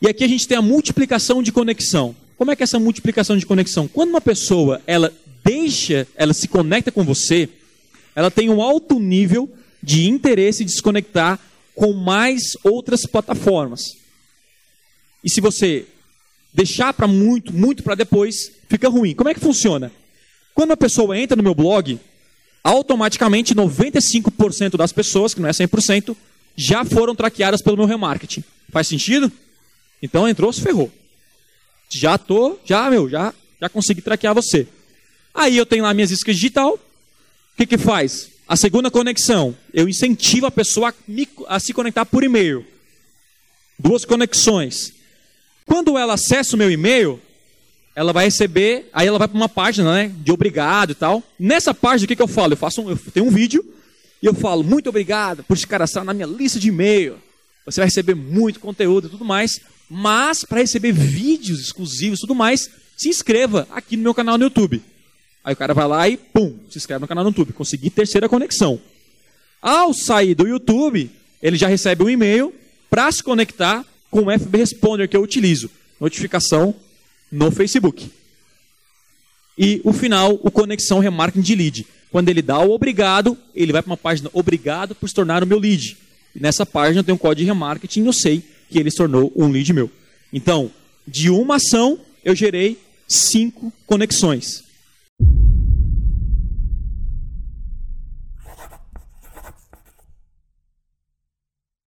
E aqui a gente tem a multiplicação de conexão. Como é que é essa multiplicação de conexão? Quando uma pessoa ela deixa, ela se conecta com você, ela tem um alto nível de interesse de se conectar com mais outras plataformas. E se você deixar para muito, muito para depois, fica ruim. Como é que funciona? Quando a pessoa entra no meu blog, automaticamente 95% das pessoas, que não é 100%, já foram traqueadas pelo meu remarketing. Faz sentido? Então entrou, se ferrou. Já tô, já, meu, já, já consegui traquear você. Aí eu tenho lá minhas iscas digital. O que que faz? A segunda conexão, eu incentivo a pessoa a, me, a se conectar por e-mail. Duas conexões. Quando ela acessa o meu e-mail, ela vai receber, aí ela vai para uma página, né, de obrigado e tal. Nessa página, o que, que eu falo? Eu faço, um, eu tenho um vídeo e eu falo muito obrigado por esse cara estar na minha lista de e-mail. Você vai receber muito conteúdo e tudo mais. Mas para receber vídeos exclusivos e tudo mais, se inscreva aqui no meu canal no YouTube. Aí o cara vai lá e pum, se inscreve no canal no YouTube. Consegui terceira conexão. Ao sair do YouTube, ele já recebe um e-mail para se conectar com o FB Responder que eu utilizo. Notificação no Facebook. E o final, o conexão remarketing de lead. Quando ele dá o obrigado, ele vai para uma página obrigado por se tornar o meu lead. E nessa página tem um código de remarketing eu sei que ele se tornou um lead meu. Então, de uma ação, eu gerei cinco conexões.